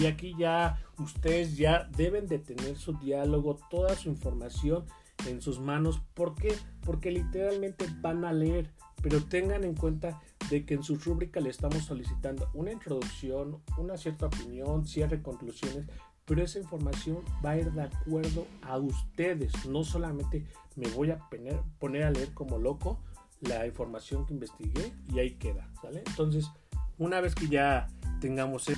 Y aquí ya ustedes ya deben de tener su diálogo, toda su información en sus manos. ¿Por qué? Porque literalmente van a leer, pero tengan en cuenta de que en su rúbrica le estamos solicitando una introducción, una cierta opinión, cierre conclusiones, pero esa información va a ir de acuerdo a ustedes. No solamente me voy a poner, a leer como loco la información que investigué y ahí queda, ¿sale? Entonces, una vez que ya tengamos... E-